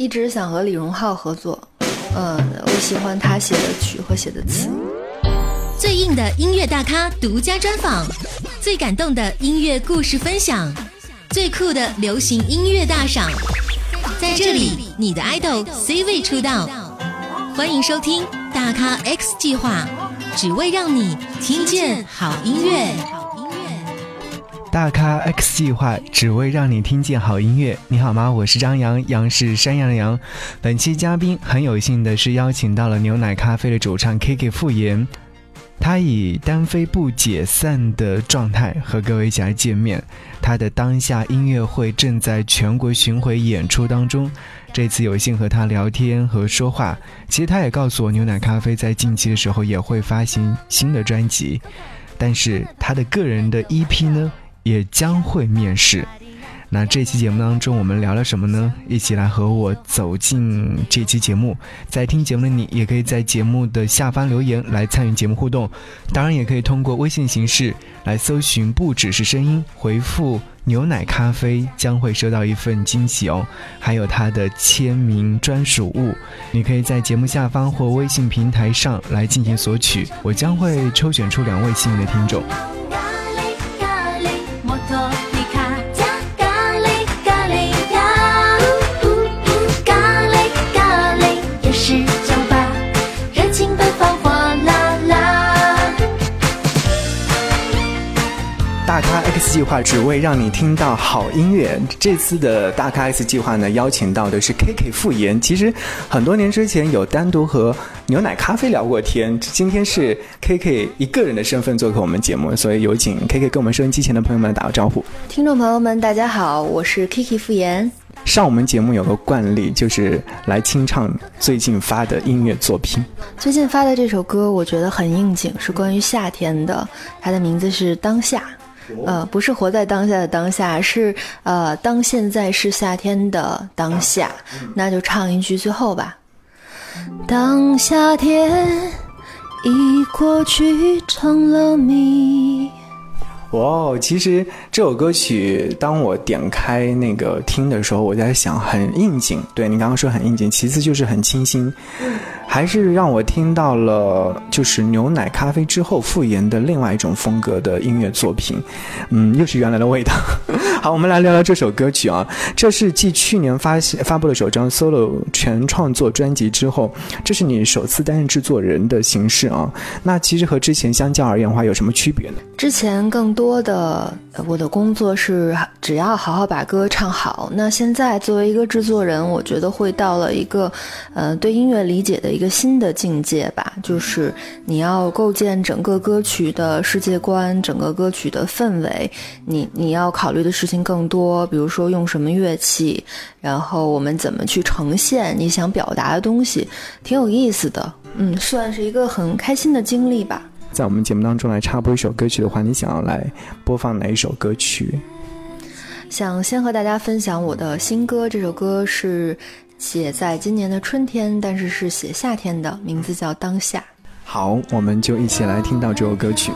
一直想和李荣浩合作，嗯，我喜欢他写的曲和写的词。最硬的音乐大咖独家专访，最感动的音乐故事分享，最酷的流行音乐大赏，在这里，你的 idol C 位出道，欢迎收听大咖 X 计划，只为让你听见好音乐。大咖 X 计划，只为让你听见好音乐。你好吗？我是张扬，杨是山羊的羊。本期嘉宾很有幸的是邀请到了牛奶咖啡的主唱 K K 复言，他以单飞不解散的状态和各位一起来见面。他的当下音乐会正在全国巡回演出当中。这次有幸和他聊天和说话，其实他也告诉我，牛奶咖啡在近期的时候也会发行新的专辑，但是他的个人的 EP 呢？也将会面试。那这期节目当中，我们聊了什么呢？一起来和我走进这期节目。在听节目的你，也可以在节目的下方留言来参与节目互动。当然，也可以通过微信形式来搜寻“不只是声音”，回复“牛奶咖啡”，将会收到一份惊喜哦，还有他的签名专属物。你可以在节目下方或微信平台上来进行索取，我将会抽选出两位幸运的听众。计划只为让你听到好音乐。这次的大咖 S 计划呢，邀请到的是 KK 复言。其实很多年之前有单独和牛奶咖啡聊过天，今天是 KK 一个人的身份做客我们节目，所以有请 KK 跟我们收音机前的朋友们打个招呼。听众朋友们，大家好，我是 KK 复言。上我们节目有个惯例，就是来清唱最近发的音乐作品。最近发的这首歌，我觉得很应景，是关于夏天的，它的名字是《当下》。呃，不是活在当下的当下，是呃，当现在是夏天的当下，那就唱一句最后吧。当夏天已过去，成了谜。哇，其实这首歌曲，当我点开那个听的时候，我在想，很应景。对你刚刚说很应景，其次就是很清新。还是让我听到了，就是牛奶咖啡之后复原的另外一种风格的音乐作品，嗯，又是原来的味道。好，我们来聊聊这首歌曲啊，这是继去年发发布了首张 solo 全创作专辑之后，这是你首次担任制作人的形式啊。那其实和之前相较而言的话，有什么区别呢？之前更多的我的工作是只要好好把歌唱好，那现在作为一个制作人，我觉得会到了一个呃对音乐理解的。一个新的境界吧，就是你要构建整个歌曲的世界观，整个歌曲的氛围。你你要考虑的事情更多，比如说用什么乐器，然后我们怎么去呈现你想表达的东西，挺有意思的。嗯，算是一个很开心的经历吧。在我们节目当中来插播一首歌曲的话，你想要来播放哪一首歌曲？想先和大家分享我的新歌，这首歌是。写在今年的春天，但是是写夏天的，名字叫《当下》。好，我们就一起来听到这首歌曲。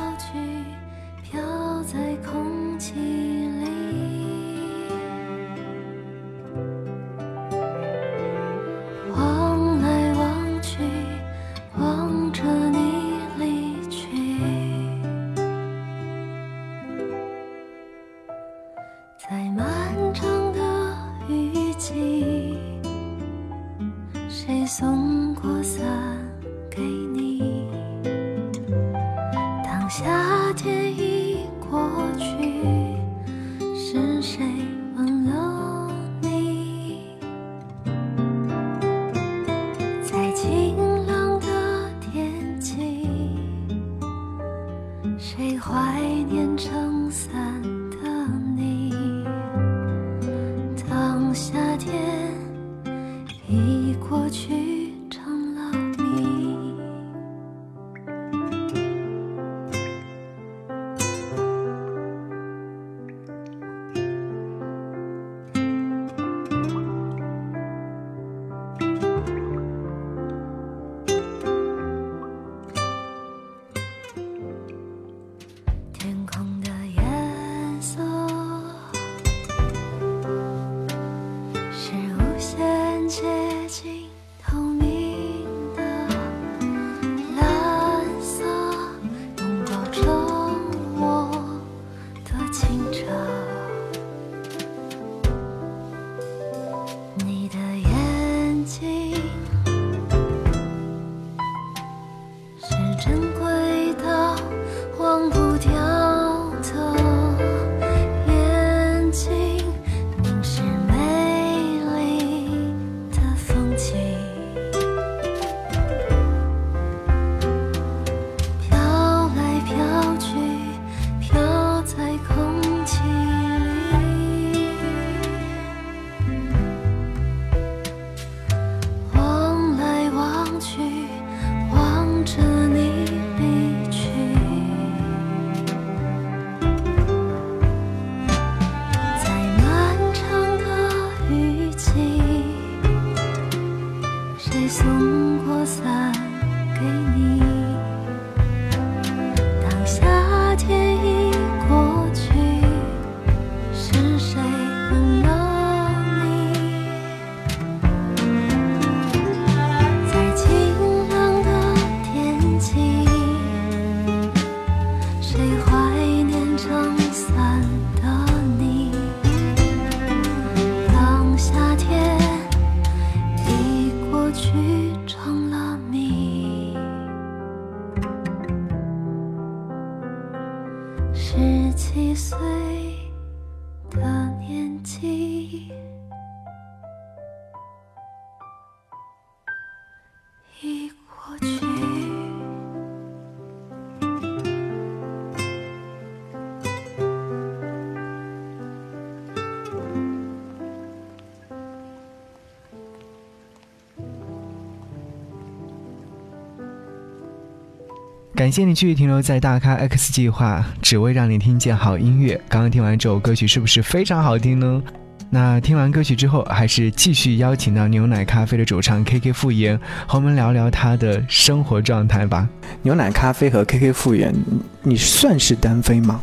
谁送过伞给你？十七岁的年纪。感谢你继续停留在大咖 X 计划，只为让你听见好音乐。刚刚听完这首歌曲，是不是非常好听呢？那听完歌曲之后，还是继续邀请到牛奶咖啡的主唱 KK 复言，和我们聊聊他的生活状态吧。牛奶咖啡和 KK 复言，你算是单飞吗？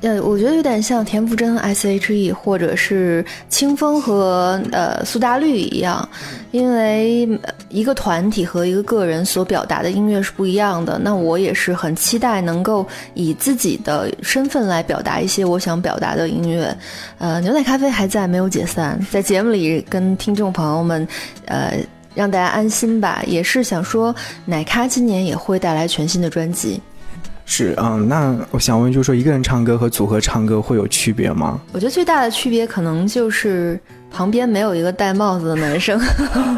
呃，我觉得有点像田馥甄 S.H.E 或者是清风和呃苏打绿一样，因为一个团体和一个个人所表达的音乐是不一样的。那我也是很期待能够以自己的身份来表达一些我想表达的音乐。呃，牛奶咖啡还在，没有解散，在节目里跟听众朋友们，呃，让大家安心吧。也是想说，奶咖今年也会带来全新的专辑。是嗯，那我想问，就是说一个人唱歌和组合唱歌会有区别吗？我觉得最大的区别可能就是旁边没有一个戴帽子的男生，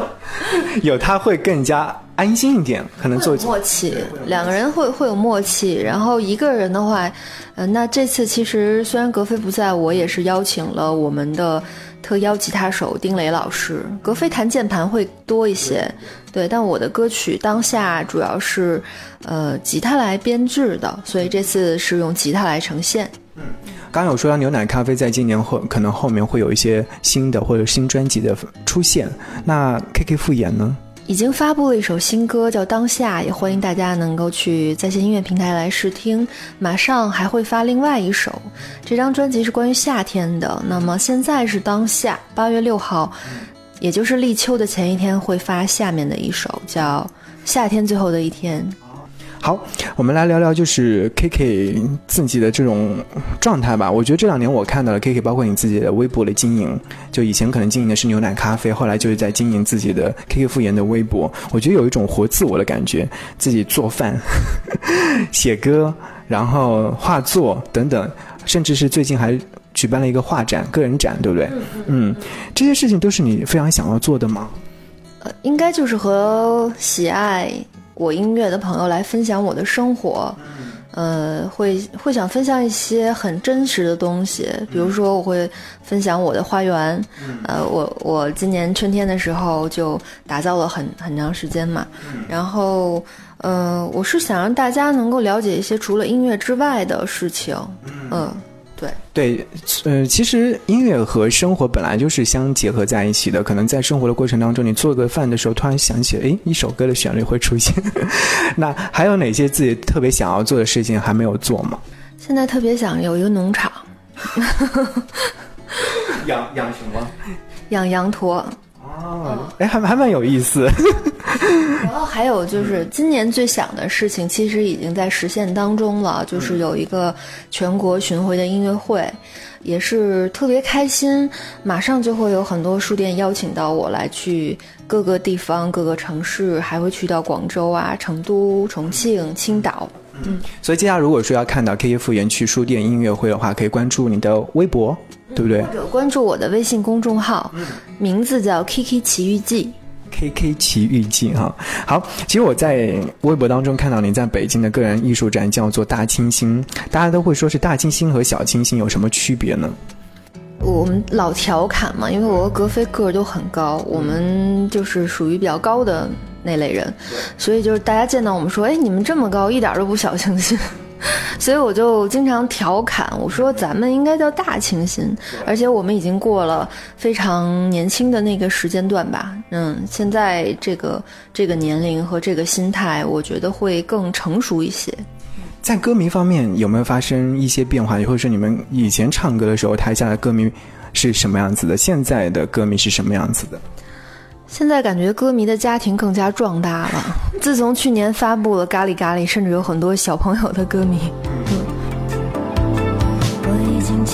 有他会更加安心一点，可能做默契，两个人会会有默契。然后一个人的话，呃，那这次其实虽然格菲不在，我也是邀请了我们的。特邀吉他手丁磊老师，格飞弹键盘会多一些，对，但我的歌曲当下主要是，呃，吉他来编制的，所以这次是用吉他来呈现。嗯，刚有说到牛奶咖啡在今年后可能后面会有一些新的或者新专辑的出现，那 K K 复演呢？已经发布了一首新歌，叫《当下》，也欢迎大家能够去在线音乐平台来试听。马上还会发另外一首，这张专辑是关于夏天的。那么现在是当下，八月六号，也就是立秋的前一天会发下面的一首，叫《夏天最后的一天》。好，我们来聊聊就是 K K 自己的这种状态吧。我觉得这两年我看到了 K K，包括你自己的微博的经营，就以前可能经营的是牛奶咖啡，后来就是在经营自己的 K K 复言的微博。我觉得有一种活自我的感觉，自己做饭、写歌，然后画作等等，甚至是最近还举办了一个画展、个人展，对不对？嗯，这些事情都是你非常想要做的吗？呃，应该就是和喜爱。我音乐的朋友来分享我的生活，呃，会会想分享一些很真实的东西，比如说我会分享我的花园，呃，我我今年春天的时候就打造了很很长时间嘛，然后，呃，我是想让大家能够了解一些除了音乐之外的事情，嗯。对对，呃，其实音乐和生活本来就是相结合在一起的。可能在生活的过程当中，你做个饭的时候，突然想起，哎，一首歌的旋律会出现。那还有哪些自己特别想要做的事情还没有做吗？现在特别想有一个农场，养养什么？养羊驼。哦，哎，还还蛮有意思。然后还有就是今年最想的事情，其实已经在实现当中了，就是有一个全国巡回的音乐会，也是特别开心。马上就会有很多书店邀请到我来去各个地方、各个城市，还会去到广州啊、成都、重庆、青岛。嗯，所以接下来如果说要看到 K K 复原去书店音乐会的话，可以关注你的微博，对不对？或者关注我的微信公众号，名字叫 K K 奇遇记。K K 奇遇记哈，好，其实我在微博当中看到你在北京的个人艺术展叫做大清新，大家都会说是大清新和小清新有什么区别呢？我们老调侃嘛，因为我和格飞个儿都很高，我们就是属于比较高的那类人，所以就是大家见到我们说，哎，你们这么高，一点都不小清新。所以我就经常调侃我说：“咱们应该叫大清新。”而且我们已经过了非常年轻的那个时间段吧。嗯，现在这个这个年龄和这个心态，我觉得会更成熟一些。在歌迷方面有没有发生一些变化？或者说你们以前唱歌的时候，台下的歌迷是什么样子的？现在的歌迷是什么样子的？现在感觉歌迷的家庭更加壮大了。自从去年发布了《咖喱咖喱》，甚至有很多小朋友的歌迷。我已经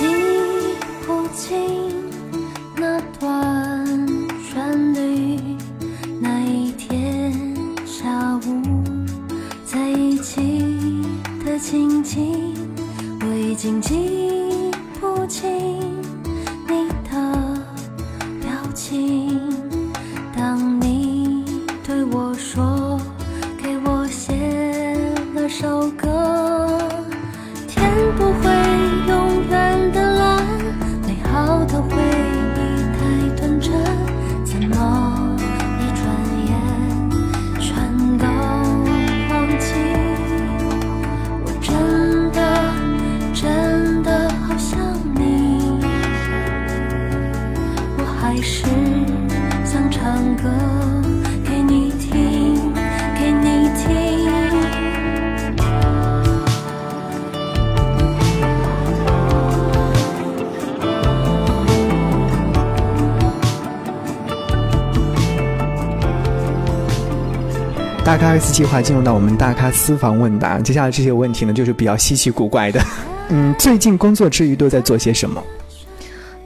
X 计划进入到我们大咖私房问答，接下来这些问题呢，就是比较稀奇古怪的。嗯，最近工作之余都在做些什么？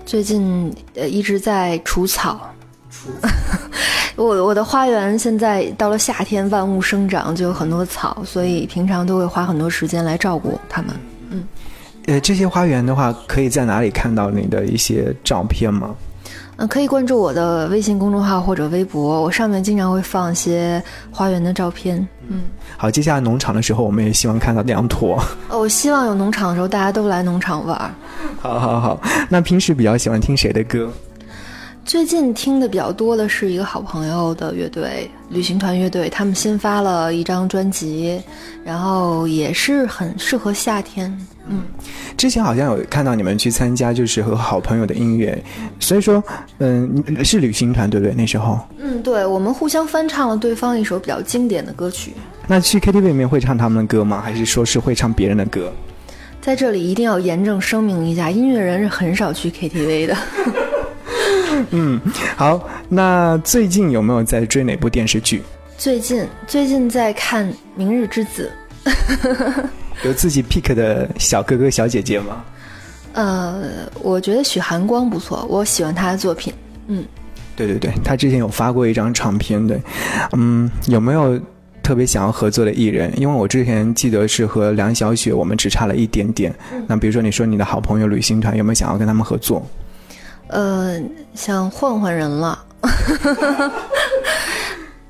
最近呃一直在除草。我我的花园现在到了夏天，万物生长，就有很多草，所以平常都会花很多时间来照顾它们。嗯呃，这些花园的话，可以在哪里看到你的一些照片吗？嗯，可以关注我的微信公众号或者微博，我上面经常会放一些花园的照片。嗯，好，接下来农场的时候，我们也希望看到两坨。哦我希望有农场的时候，大家都来农场玩。好好好，那平时比较喜欢听谁的歌？最近听的比较多的是一个好朋友的乐队——旅行团乐队，他们新发了一张专辑，然后也是很适合夏天。嗯，之前好像有看到你们去参加，就是和好朋友的音乐，所以说，嗯，是旅行团对不对？那时候，嗯，对，我们互相翻唱了对方一首比较经典的歌曲。那去 KTV 里面会唱他们的歌吗？还是说是会唱别人的歌？在这里一定要严正声明一下，音乐人是很少去 KTV 的。嗯，好，那最近有没有在追哪部电视剧？最近最近在看《明日之子》，有自己 pick 的小哥哥小姐姐吗？呃，我觉得许寒光不错，我喜欢他的作品。嗯，对对对，他之前有发过一张唱片，对，嗯，有没有特别想要合作的艺人？因为我之前记得是和梁小雪，我们只差了一点点。那比如说你说你的好朋友旅行团，有没有想要跟他们合作？呃，想换换人了，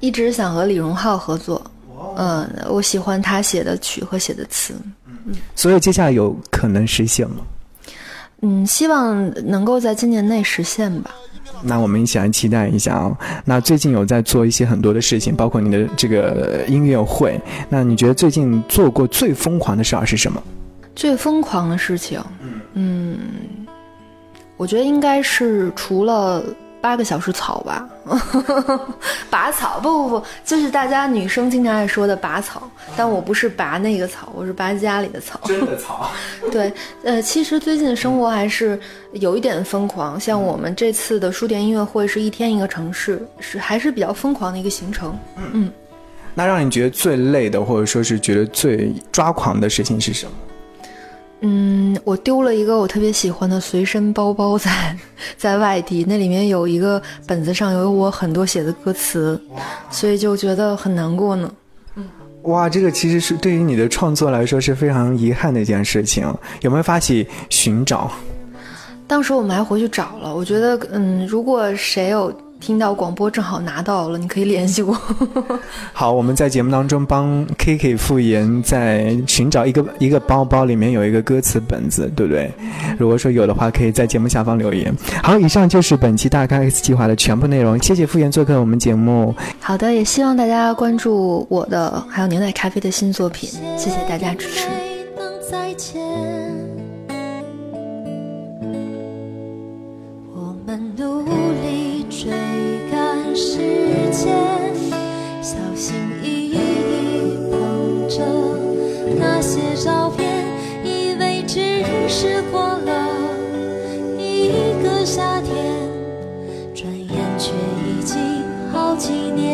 一直想和李荣浩合作。嗯、我喜欢他写的曲和写的词。嗯所以接下来有可能实现吗？嗯，希望能够在今年内实现吧。那我们一起来期待一下啊、那最近有在做一些很多的事情，包括你的这个音乐会。那你觉得最近做过最疯狂的事儿是什么？最疯狂的事情，嗯，我觉得应该是除了八个小时草吧，拔草，不不不，就是大家女生经常爱说的拔草，但我不是拔那个草，我是拔家里的草。真的草。对，呃，其实最近的生活还是有一点疯狂，像我们这次的书店音乐会是一天一个城市，是还是比较疯狂的一个行程。嗯那让你觉得最累的，或者说是觉得最抓狂的事情是什么？嗯，我丢了一个我特别喜欢的随身包包 在在外地，那里面有一个本子上有我很多写的歌词，所以就觉得很难过呢。哇，这个其实是对于你的创作来说是非常遗憾的一件事情。有没有发起寻找？当时我们还回去找了，我觉得，嗯，如果谁有听到广播正好拿到了你可以联系我。好我们在节目当中帮 kk 复原在寻找一个一个包包里面有一个歌词本子对不对？如果说有的话可以在节目下方留言。好以上就是本期大咖 x 计划的全部内容谢谢复原做客我们节目。好的也希望大家关注我的还有牛奶咖啡的新作品谢谢大家支持。时间小心翼翼捧着那些照片以为只是过了一个夏天转眼却已经好几年。